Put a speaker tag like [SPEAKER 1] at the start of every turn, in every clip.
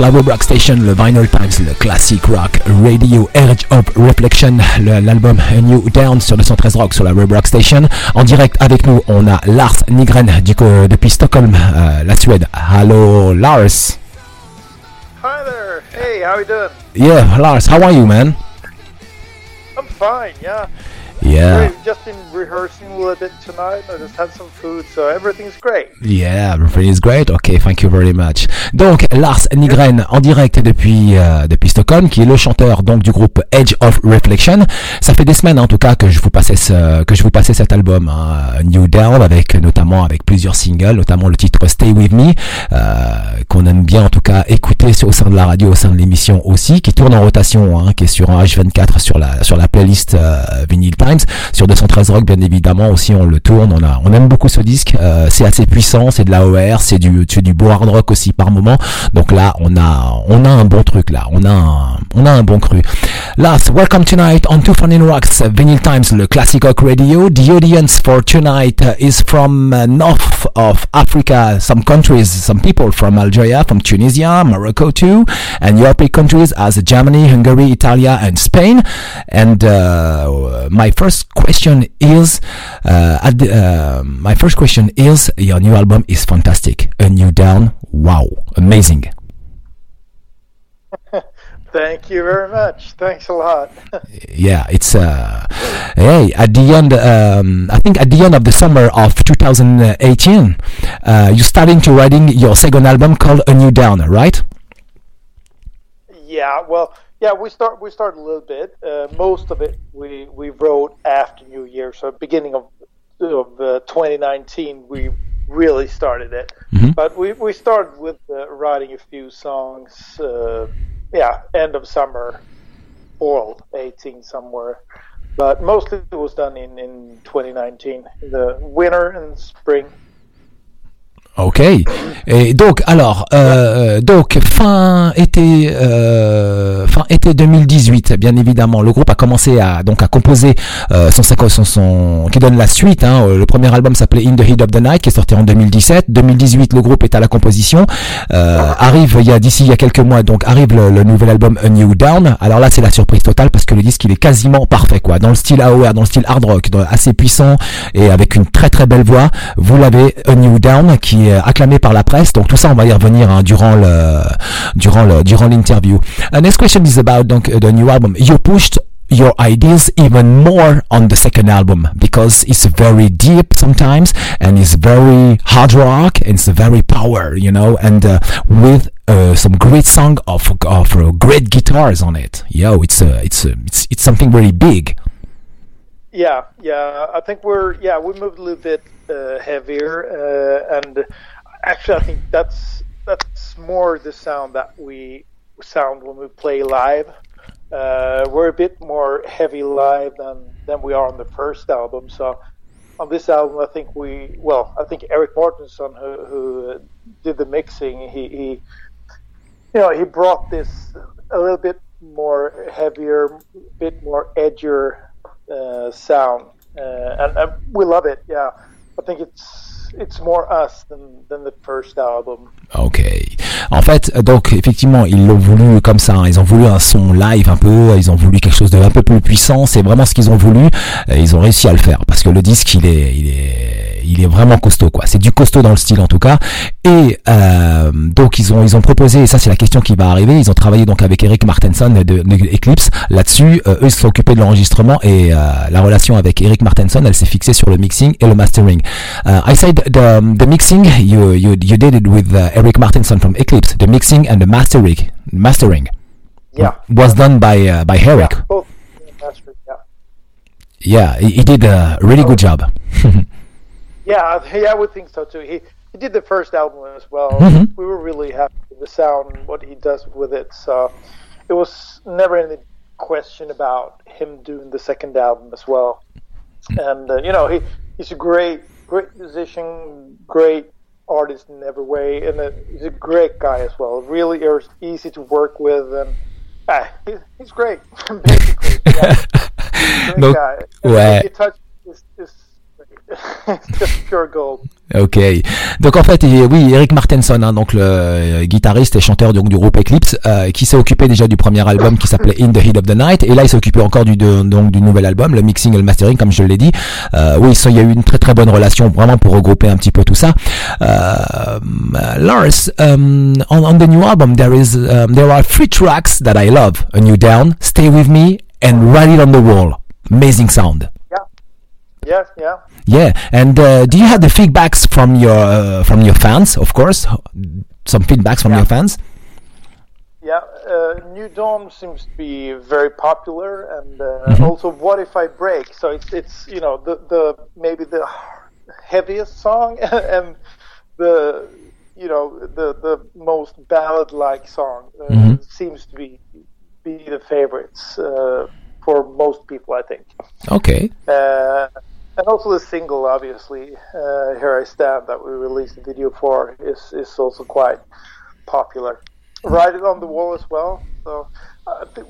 [SPEAKER 1] Sur la Web Rock Station, le Vinyl Times, le Classic Rock Radio Edge of Reflection, l'album New Down sur le 113 Rock sur la Web Rock Station. En direct avec nous, on a Lars Nigren du depuis Stockholm, euh, la Suède. Hello, Lars.
[SPEAKER 2] Hi there. Hey, how you doing?
[SPEAKER 1] Yeah, Lars, how are you, man?
[SPEAKER 2] I'm fine. Yeah.
[SPEAKER 1] Yeah.
[SPEAKER 2] We've just been rehearsing a little bit tonight. I just had some food, so everything's great.
[SPEAKER 1] Yeah, everything is great. Okay, thank you very much. Donc Lars Nygren en direct depuis euh, depuis Stockholm, qui est le chanteur donc du groupe Edge of Reflection. Ça fait des semaines en tout cas que je vous passais ce, que je vous passais cet album hein, New Down avec notamment avec plusieurs singles, notamment le titre Stay with Me euh, qu'on aime bien en tout cas écouter au sein de la radio, au sein de l'émission aussi, qui tourne en rotation, hein, qui est sur un H24 sur la sur la playlist euh, Sur 213 Rock, bien évidemment, aussi on le tourne. On, a, on aime beaucoup ce disque. Euh, c'est assez puissant, c'est de la OR, c'est du, c'est du hard rock aussi par moment. Donc là, on a, on a un bon truc là. On a on a un bon cru. Last, welcome tonight on Two Funny Rocks Vinyl Times, le Classic Rock Radio. The audience for tonight uh, is from uh, north of Africa, some countries, some people from Algeria, from Tunisia, Morocco too, and European countries as Germany, Hungary, Italy, and Spain. And uh, my first question is, uh, the, uh, my first question is, your new album is fantastic. A new down, wow, amazing.
[SPEAKER 2] Thank you very much. Thanks a lot.
[SPEAKER 1] yeah, it's uh, hey at the end. Um, I think at the end of the summer of 2018, uh, you starting to writing your second album called A New Down, right?
[SPEAKER 2] Yeah. Well, yeah, we start we started a little bit. Uh, most of it we we wrote after New Year, so beginning of of uh, 2019 we really started it. Mm-hmm. But we we started with uh, writing a few songs. Uh, yeah, end of summer, fall 18 somewhere. But mostly it was done in in 2019, the winter and spring.
[SPEAKER 1] Ok. Et donc, alors, euh, donc fin été, euh, fin été 2018, bien évidemment, le groupe a commencé à donc à composer euh, son, son, son, qui donne la suite. Hein, le premier album s'appelait In the Heat of the Night, qui est sorti en 2017. 2018, le groupe est à la composition. Euh, arrive il y a d'ici il y a quelques mois, donc arrive le, nouvel album A New Down. Alors là, c'est la surprise totale parce que le disque il est quasiment parfait, quoi, dans le style AOR, dans le style hard rock, assez puissant et avec une très très belle voix. Vous l'avez A New Down qui est acclamé par la presse. Donc tout ça, on va y revenir hein, durant le durant le durant l'interview. Next question is about donc the new album. You pushed your ideas even more on the second album because it's very deep sometimes and it's very hard rock and it's very power, you know, and uh, with uh, some great song of great guitars on it. Yo, it's uh, it's uh, it's it's something very big.
[SPEAKER 2] Yeah, yeah. I think we're yeah we moved a little bit heavier uh, and actually, I think that's that's more the sound that we sound when we play live. Uh, we're a bit more heavy live than than we are on the first album. So on this album, I think we well, I think Eric Mortensen, who, who did the mixing, he, he you know he brought this a little bit more heavier, bit more edgier uh, sound, uh, and, and we love it. Yeah, think it's it's more us than, than the first album.
[SPEAKER 1] Ok. En fait, donc effectivement, ils l'ont voulu comme ça. Hein. Ils ont voulu un son live un peu. Ils ont voulu quelque chose de un peu plus puissant. C'est vraiment ce qu'ils ont voulu. Ils ont réussi à le faire parce que le disque, il est il est vraiment costaud quoi. C'est du costaud dans le style en tout cas. Et euh, donc ils ont ils ont proposé et ça c'est la question qui va arriver. Ils ont travaillé donc avec Eric Martenson de, de Eclipse là-dessus. Euh, eux ils se sont occupés de l'enregistrement et euh, la relation avec Eric Martenson elle s'est fixée sur le mixing et le mastering. Uh, I said the the mixing you you you did it with uh, Eric Martenson from Eclipse. The mixing and the mastering mastering
[SPEAKER 2] yeah
[SPEAKER 1] was done by uh, by Eric.
[SPEAKER 2] Yeah.
[SPEAKER 1] Yeah, he, he did a really good job.
[SPEAKER 2] Yeah, yeah, I would think so too. He he did the first album as well.
[SPEAKER 1] Mm-hmm.
[SPEAKER 2] We were really happy with the sound and what he does with it. So it was never any question about him doing the second album as well. And uh, you know, he he's a great great musician, great artist in every way, and a, he's a great guy as well. Really easy to work with, and ah, he, he's great. Basically, yeah. great
[SPEAKER 1] Donc,
[SPEAKER 2] guy. He touched this just pure.
[SPEAKER 1] Ok. Donc en fait, oui, Eric Martenson, hein, donc le euh, guitariste et chanteur donc, du groupe Eclipse, euh, qui s'est occupé déjà du premier album qui s'appelait In the Heat of the Night, et là il s'est occupé encore du donc du nouvel album, le mixing et le mastering, comme je l'ai dit. Euh, oui, il y a eu une très très bonne relation, vraiment pour regrouper un petit peu tout ça. Euh, Lars, um, on, on, the new album, there is um, there are three tracks that I love: A New Down, Stay with Me, and Write It on the Wall. Amazing sound.
[SPEAKER 2] Yeah, yeah.
[SPEAKER 1] Yeah, and uh, do you have the feedbacks from your uh, from your fans? Of course, some feedbacks from
[SPEAKER 2] yeah.
[SPEAKER 1] your fans.
[SPEAKER 2] Yeah, uh, New Dawn seems to be very popular, and mm-hmm. also What If I Break. So it's it's you know the the maybe the heaviest song and the you know the the most ballad like song uh, mm-hmm. seems to be be the favorites uh, for most people, I think.
[SPEAKER 1] Okay.
[SPEAKER 2] Uh, and also the single, obviously, uh, "Here I Stand" that we released the video for is is also quite popular. Write it on the wall as well. So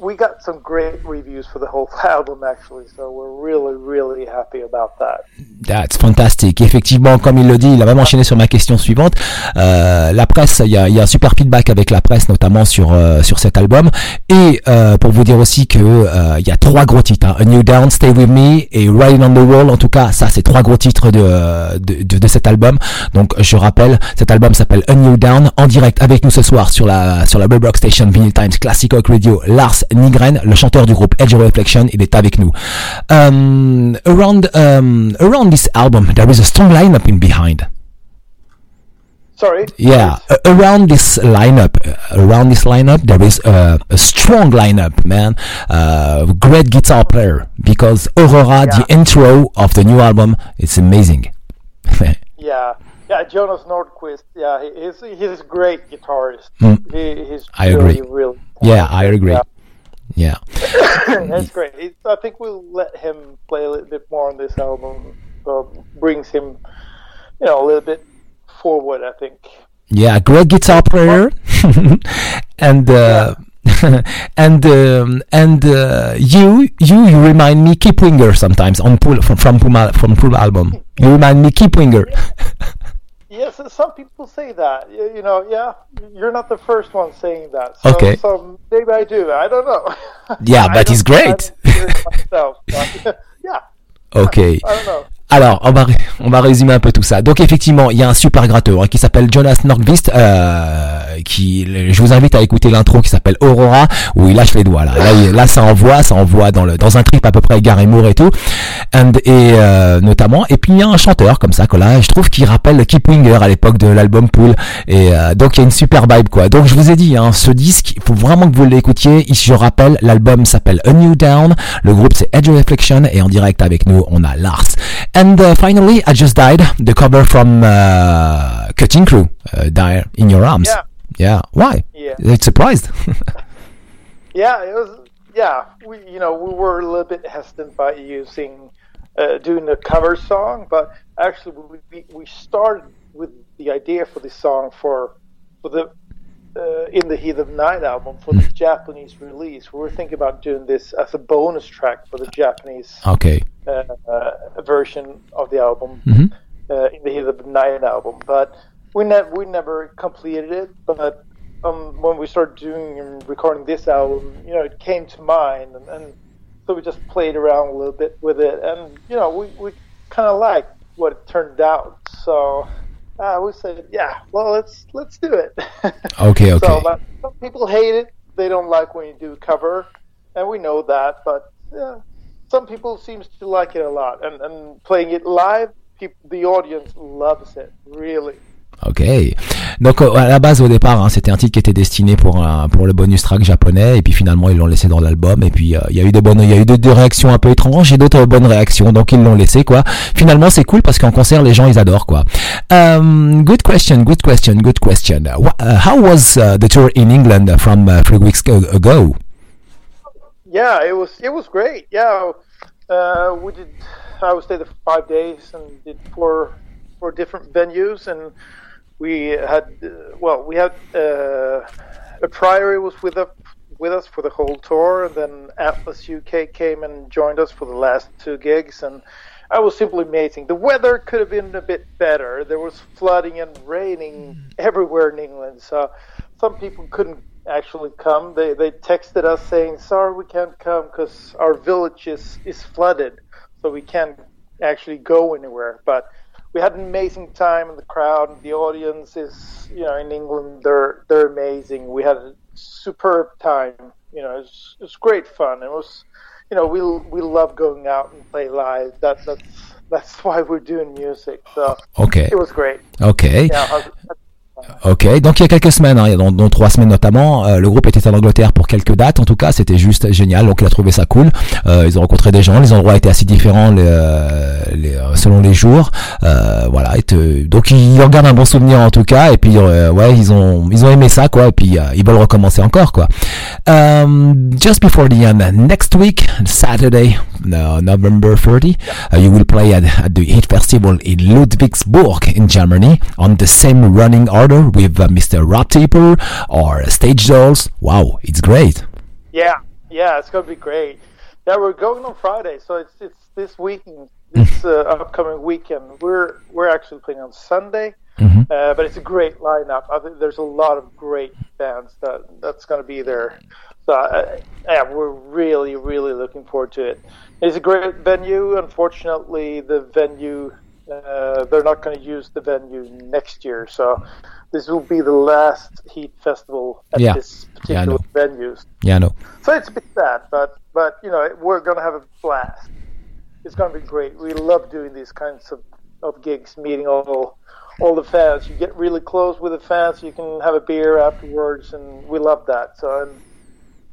[SPEAKER 2] we got some great reviews for the whole album actually, so we're really really happy about that.
[SPEAKER 1] That's fantastic. Effectivement, comme il le dit, il a vraiment enchaîné sur ma question suivante. Euh, la presse, il y a, y a, un super feedback avec la presse, notamment sur euh, sur cet album. Et euh, pour vous dire aussi que euh, il y a trois gros titres hein. A New Down, Stay With Me et Riding on the Wall. En tout cas, ça, c'est trois gros titres de, de, de, de cet album. Donc, je rappelle, cet album s'appelle A New Down, en direct avec nous ce soir sur la sur la Red Rock Station Vinyl Times Classic Rock Radio. Lars Nigren, le chanteur du groupe Edge of Reflection, il est avec nous. Um, around um, around this album, there is a strong lineup in behind.
[SPEAKER 2] Sorry?
[SPEAKER 1] Yeah, uh, around this lineup, uh, around this lineup, there is a, a strong lineup, man. Uh, great guitar player because Aurora, yeah. the intro of the new album, it's amazing.
[SPEAKER 2] yeah. Yeah, Jonas Nordquist. Yeah, he's he's a great guitarist. Mm. He, he's
[SPEAKER 1] I
[SPEAKER 2] really,
[SPEAKER 1] agree.
[SPEAKER 2] Really
[SPEAKER 1] yeah, I agree. Yeah. Yeah.
[SPEAKER 2] That's great. I think we'll let him play a little bit more on this album. So brings him, you know, a little bit forward. I think.
[SPEAKER 1] Yeah, great guitar player, and. Uh, and um, and uh, you you you remind me Keep Winger sometimes on Pool from from Puma from Pool album. You remind me Keep Winger.
[SPEAKER 2] Yes, some people say that. You, you, know, yeah, you're not the first one saying that. So,
[SPEAKER 1] okay.
[SPEAKER 2] So maybe I do. I don't know.
[SPEAKER 1] Yeah, but he's great.
[SPEAKER 2] Myself, but, yeah.
[SPEAKER 1] Okay.
[SPEAKER 2] I don't know.
[SPEAKER 1] Alors, on va, on va résumer un peu tout ça. Donc effectivement, il y a un super gratteur hein, qui s'appelle Jonas Nordqvist, euh, qui, je vous invite à écouter l'intro qui s'appelle Aurora, où il lâche les doigts là. Là, ça envoie, ça envoie dans le dans un trip à peu près Gary Moore et tout, and, et euh, notamment. Et puis il y a un chanteur comme ça que je trouve qu'il rappelle Keep Winger à l'époque de l'album Pool. Et euh, donc il y a une super vibe quoi. Donc je vous ai dit, hein, ce disque, il faut vraiment que vous l'écoutiez. Je rappelle, l'album s'appelle A New Down. Le groupe c'est Edge Reflection et en direct avec nous on a Lars. And uh, finally, I just died. The cover from uh, Cutting Crew, uh, "Die in Your Arms."
[SPEAKER 2] Yeah.
[SPEAKER 1] Yeah. Why?
[SPEAKER 2] Yeah.
[SPEAKER 1] It's surprised.
[SPEAKER 2] yeah, it was. Yeah, we you know we were a little bit hesitant by using uh, doing a cover song, but actually we we started with the idea for this song for for the uh, in the Heat of Night album for the Japanese release. We were thinking about doing this as a bonus track for the Japanese
[SPEAKER 1] okay
[SPEAKER 2] uh, uh, version of the album
[SPEAKER 1] mm-hmm.
[SPEAKER 2] uh, in the Heat of Night album, but we never we never completed it. But um, when we started doing and recording this album, you know, it came to mind, and, and so we just played around a little bit with it, and you know, we we kind of liked what it turned out. So uh, we said, yeah, well, let's let's do it.
[SPEAKER 1] Okay, okay.
[SPEAKER 2] so but some people hate it; they don't like when you do cover, and we know that. But yeah, some people seems to like it a lot, and and playing it live, people, the audience loves it really.
[SPEAKER 1] Ok. Donc à la base au départ, hein, c'était un titre qui était destiné pour pour le bonus track japonais, et puis finalement ils l'ont laissé dans l'album. Et puis euh, il y a eu des bonnes, il y a eu des, réactions un peu étranges et d'autres bonnes réactions, donc ils l'ont laissé quoi. Finalement c'est cool parce qu'en concert les gens ils adorent quoi. Um, good question, good question, good question. Uh, how was uh, the tour in England from uh, three weeks ago?
[SPEAKER 2] Yeah, it was it was great. Yeah, uh, we did. I would stay there for five days and did four four different venues and we had uh, well we had uh, a priory was with us with us for the whole tour and then atlas uk came and joined us for the last two gigs and that was simply amazing. The weather could have been a bit better. There was flooding and raining everywhere in England, so some people couldn't actually come. They they texted us saying, "Sorry, we can't come because our village is is flooded, so we can't actually go anywhere." But we had an amazing time in the crowd. The audience is, you know, in England, they're they're amazing. We had a superb time. You know, it's it's great fun. It was, you know, we we love going out and play live. That that's that's why we're doing music. So
[SPEAKER 1] Okay.
[SPEAKER 2] it was great.
[SPEAKER 1] Ok.
[SPEAKER 2] Yeah, I was-
[SPEAKER 1] Ok, donc il y a quelques semaines, hein, dont, dont trois semaines notamment, euh, le groupe était en Angleterre pour quelques dates. En tout cas, c'était juste génial. Donc il a trouvé ça cool. Euh, ils ont rencontré des gens. Les endroits étaient assez différents les, euh, les, euh, selon les jours. Euh, voilà. Et te- donc ils en gardent un bon souvenir en tout cas. Et puis euh, ouais, ils ont ils ont aimé ça quoi. Et puis ils veulent recommencer encore quoi. Um, just before the end, next week, Saturday, November 30, uh, you will play at, at the Hit Festival in Ludwigsburg in Germany on the same running order with uh, Mr. Rob Taper or Stage Dolls. Wow, it's great.
[SPEAKER 2] Yeah, yeah, it's gonna be great. Yeah, we're going on Friday, so it's it's this weekend, this uh, upcoming weekend. We're we're actually playing on Sunday,
[SPEAKER 1] Mhm.
[SPEAKER 2] uh, but it's a great lineup. I think there's a lot of great bands that that's gonna be there. So uh, yeah, we're really really looking forward to it. It's a great venue. Unfortunately, the venue uh, they're not going to use the venue next year, so this will be the last Heat Festival at
[SPEAKER 1] Yeah.
[SPEAKER 2] this
[SPEAKER 1] Yeah,
[SPEAKER 2] particular venue.
[SPEAKER 1] Yeah, no.
[SPEAKER 2] So it's a bit sad, but but you know we're gonna have a blast. It's gonna be great. We love doing these kinds of, of gigs, meeting all all the fans. You get really close with the fans. You can have a beer afterwards, and we love that. So and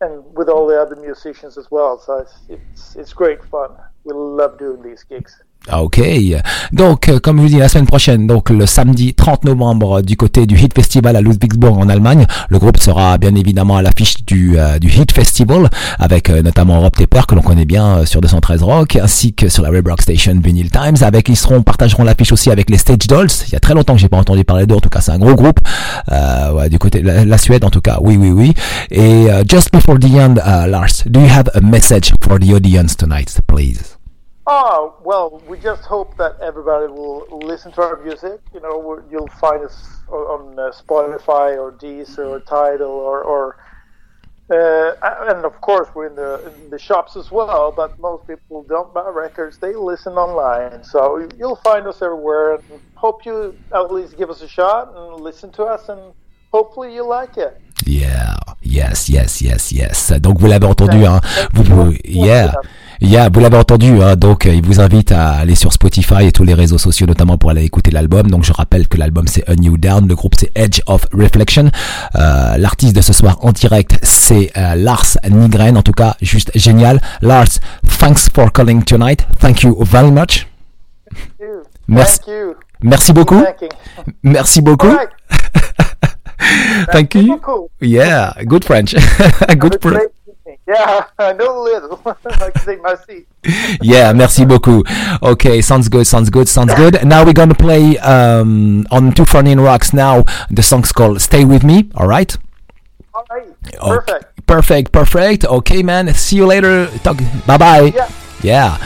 [SPEAKER 2] and with all the other musicians as well. So it's it's, it's great fun. We love doing these gigs.
[SPEAKER 1] Ah, Ok. Donc, euh, comme je vous dis, la semaine prochaine, donc le samedi 30 novembre, du côté du Hit Festival à Ludwigsburg en Allemagne, le groupe sera bien évidemment à l'affiche du, euh, du Hit Festival, avec euh, notamment Rob Tepper, que l'on connaît bien euh, sur 213 Rock, ainsi que sur la Red Rock Station Vinyl Times. Avec, ils seront, partageront l'affiche aussi avec les Stage Dolls. Il y a très longtemps que j'ai pas entendu parler d'eux. En tout cas, c'est un gros groupe. Euh, ouais, du côté de la, Suède, en tout cas. Oui, oui, oui. Et euh, just before the end, uh, Lars, do you have a message for the audience tonight, please?
[SPEAKER 2] Oh well, we just hope that everybody will listen to our music. You know, you'll find us on uh, Spotify or Deezer or Tidal or, or uh, and of course we're in the in the shops as well. But most people don't buy records; they listen online. So you'll find us everywhere. And hope you at least give us a shot and listen to us, and hopefully you like it.
[SPEAKER 1] Yeah, yes, yes, yes, yes. Donc vous l'avez entendu, hein. Vous, vous- yeah, yeah, vous l'avez entendu, hein. Donc euh, il vous invite à aller sur Spotify et tous les réseaux sociaux, notamment pour aller écouter l'album. Donc je rappelle que l'album c'est A New Down, le groupe c'est Edge of Reflection. Euh, L'artiste de ce soir en direct c'est euh, Lars Nygren. En tout cas, juste génial. Lars, thanks for calling tonight. Thank you very much.
[SPEAKER 2] Thank you.
[SPEAKER 1] Merci.
[SPEAKER 2] Thank you.
[SPEAKER 1] Merci beaucoup. Merci beaucoup.
[SPEAKER 2] Right.
[SPEAKER 1] Thank you.
[SPEAKER 2] beaucoup.
[SPEAKER 1] Yeah, good French. Good French.
[SPEAKER 2] Yeah, I know a little. I can say merci.
[SPEAKER 1] Yeah, merci beaucoup. Okay, sounds good, sounds good, sounds good. Now we're gonna play um, on Two Funny Rocks now. The song's called Stay With Me, alright?
[SPEAKER 2] All right.
[SPEAKER 1] Okay.
[SPEAKER 2] Perfect.
[SPEAKER 1] Perfect, perfect. Okay, man. See you later. Talk. Bye bye.
[SPEAKER 2] Yeah.
[SPEAKER 1] Yeah.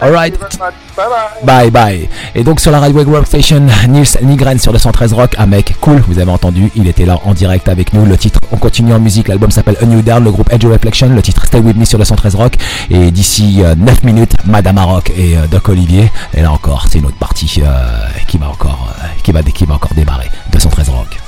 [SPEAKER 2] All right.
[SPEAKER 1] All.
[SPEAKER 2] Bye bye.
[SPEAKER 1] Bye bye. Et donc sur la Radio Workstation, Nils Nygren sur 213 Rock, un mec cool, vous avez entendu, il était là en direct avec nous. Le titre, on continue en musique, l'album s'appelle A New Down, le groupe Edge of Reflection, le titre Stay With Me sur 213 Rock. Et d'ici euh, 9 minutes, Madame Rock et euh, Doc Olivier. Et là encore, c'est une autre partie euh, qui va encore, euh, qui va, qui va encore démarrer. 213 Rock.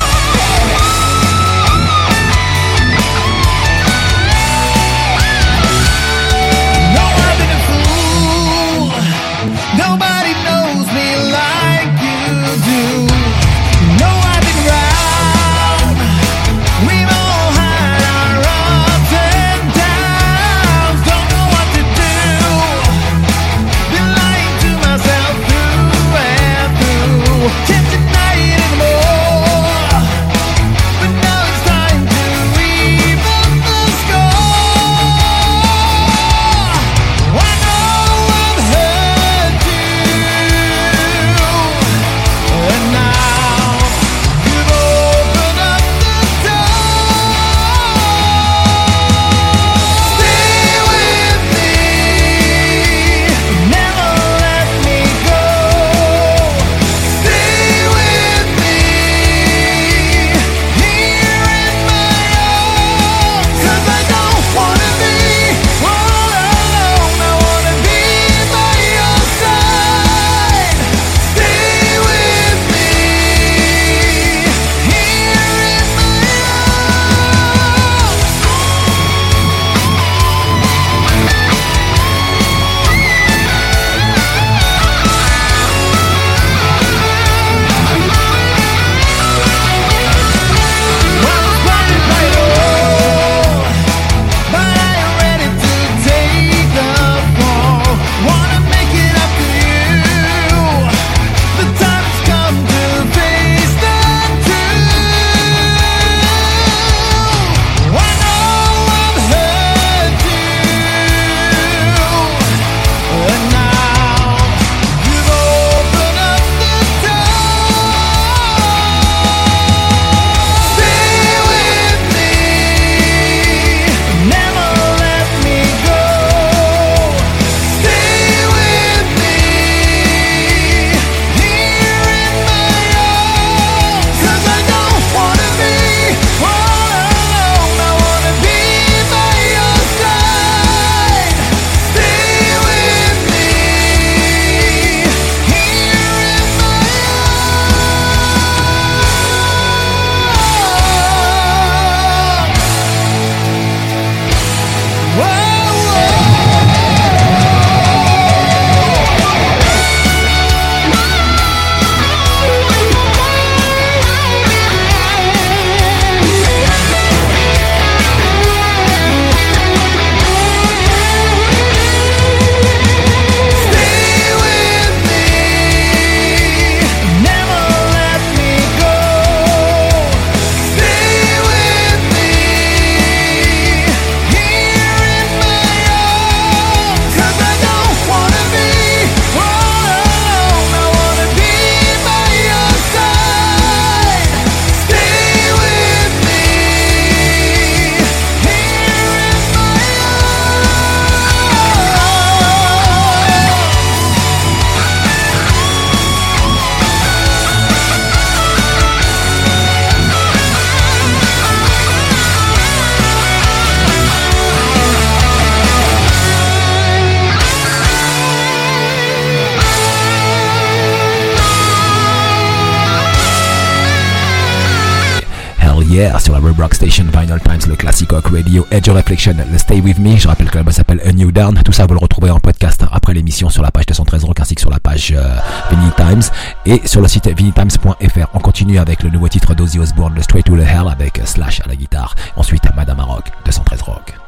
[SPEAKER 1] Rock Station, Vinyl Times, le Classic Rock Radio, Edge of Reflection, le Stay With Me. Je rappelle que l'album s'appelle A New Down. Tout ça, vous le retrouvez en podcast après l'émission sur la page 213 Rock ainsi que sur la page euh, Vinyl Times et sur le site vinyltimes.fr. On continue avec le nouveau titre d'Ozzy Osbourne, le Straight to the Hell avec Slash à la guitare. Ensuite, Madame Rock, 213 Rock.